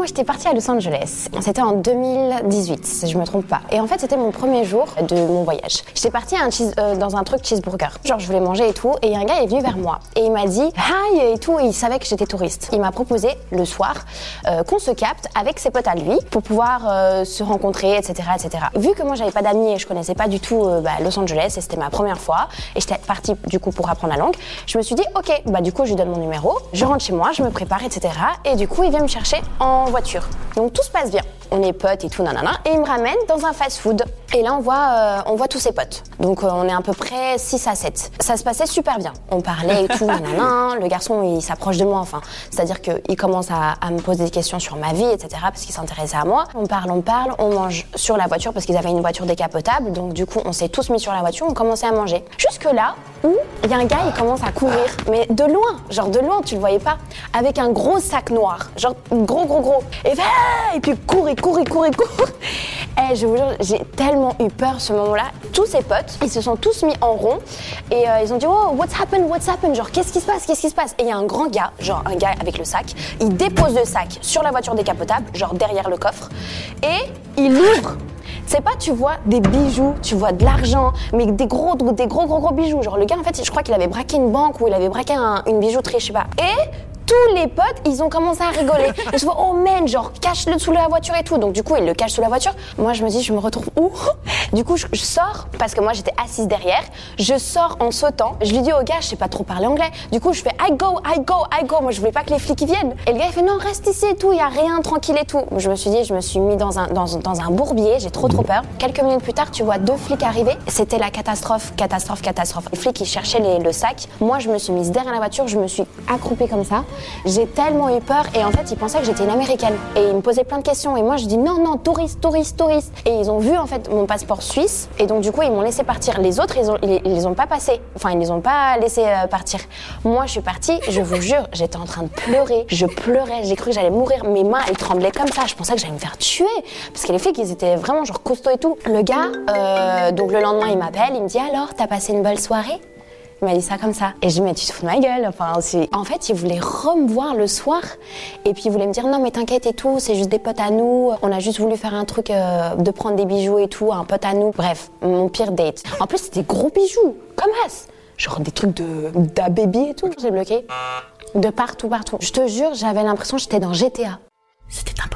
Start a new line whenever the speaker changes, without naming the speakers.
Moi, j'étais partie à Los Angeles. C'était en 2018, si je me trompe pas. Et en fait, c'était mon premier jour de mon voyage. J'étais partie euh, dans un truc cheeseburger. Genre, je voulais manger et tout. Et un gars est venu vers moi. Et il m'a dit hi et tout. Et il savait que j'étais touriste. Il m'a proposé le soir euh, qu'on se capte avec ses potes à lui pour pouvoir euh, se rencontrer, etc., etc. Vu que moi, j'avais pas d'amis et je connaissais pas du tout bah, Los Angeles et c'était ma première fois et j'étais partie du coup pour apprendre la langue, je me suis dit ok, bah du coup, je lui donne mon numéro. Je rentre chez moi, je me prépare, etc. Et du coup, il vient me chercher en voiture. Donc tout se passe bien. On est potes et tout, nanana. Et il me ramène dans un fast-food. Et là, on voit, euh, on voit tous ses potes. Donc euh, on est à peu près 6 à 7. Ça se passait super bien. On parlait et tout, nanana. Le garçon, il s'approche de moi, enfin. C'est-à-dire qu'il commence à, à me poser des questions sur ma vie, etc. Parce qu'il s'intéressait à moi. On parle, on parle, on mange sur la voiture parce qu'ils avaient une voiture décapotable. Donc du coup, on s'est tous mis sur la voiture, on commençait à manger. Jusque là où il y a un gars, il commence à courir. Mais de loin, genre de loin, tu le voyais pas. Avec un gros sac noir. Genre gros, gros, gros. Et, fait, Ah et puis court, il court, il court, il court. Et je vous jure, j'ai tellement eu peur ce moment-là. Tous ses potes, ils se sont tous mis en rond et euh, ils ont dit Oh, what's happened, what's happened? Genre, qu'est-ce qui se passe, qu'est-ce qui se passe? Et il y a un grand gars, genre un gars avec le sac, il dépose le sac sur la voiture décapotable, genre derrière le coffre, et il ouvre. C'est pas, tu vois, des bijoux, tu vois de l'argent, mais des gros, des gros, gros, gros bijoux. Genre, le gars, en fait, je crois qu'il avait braqué une banque ou il avait braqué un- une bijouterie, je sais pas. Et tous les potes, ils ont commencé à rigoler. Je vois, oh man, genre, cache-le sous la voiture et tout. Donc, du coup, il le cache sous la voiture. Moi, je me dis, je me retrouve où? Du coup, je, sors, parce que moi, j'étais assise derrière. Je sors en sautant. Je lui dis au gars, je sais pas trop parler anglais. Du coup, je fais, I go, I go, I go. Moi, je voulais pas que les flics viennent. Et le gars, il fait, non, reste ici et tout, il y a rien, tranquille et tout. Je me suis dit, je me suis mis dans un, dans, dans un bourbier, j'ai trop, trop peur. Quelques minutes plus tard, tu vois deux flics arriver. C'était la catastrophe, catastrophe, catastrophe. Les flics, ils cherchaient le sac. Moi, je me suis mise derrière la voiture, je me suis accroupie comme ça. J'ai tellement eu peur et en fait, ils pensaient que j'étais une américaine. Et ils me posaient plein de questions. Et moi, je dis non, non, touriste, touriste, touriste. Et ils ont vu en fait mon passeport suisse. Et donc, du coup, ils m'ont laissé partir. Les autres, ils, ont, ils, ils les ont pas passés. Enfin, ils les ont pas laissés euh, partir. Moi, je suis partie, je vous jure, j'étais en train de pleurer. Je pleurais, j'ai cru que j'allais mourir. Mes mains, elles tremblaient comme ça. Je pensais que j'allais me faire tuer. Parce que les flics, ils étaient vraiment genre costauds et tout. Le gars, euh, donc le lendemain, il m'appelle, il me dit alors, t'as passé une belle soirée? Il m'a dit ça comme ça. Et je dis, mais tu te fous de ma gueule. Enfin, en fait, il voulait me voir le soir. Et puis, il voulait me dire, non, mais t'inquiète et tout, c'est juste des potes à nous. On a juste voulu faire un truc euh, de prendre des bijoux et tout, un pote à nous. Bref, mon pire date. En plus, c'était gros bijoux, comme as. Genre des trucs de et tout. J'ai bloqué. De partout, partout. Je te jure, j'avais l'impression que j'étais dans GTA. C'était un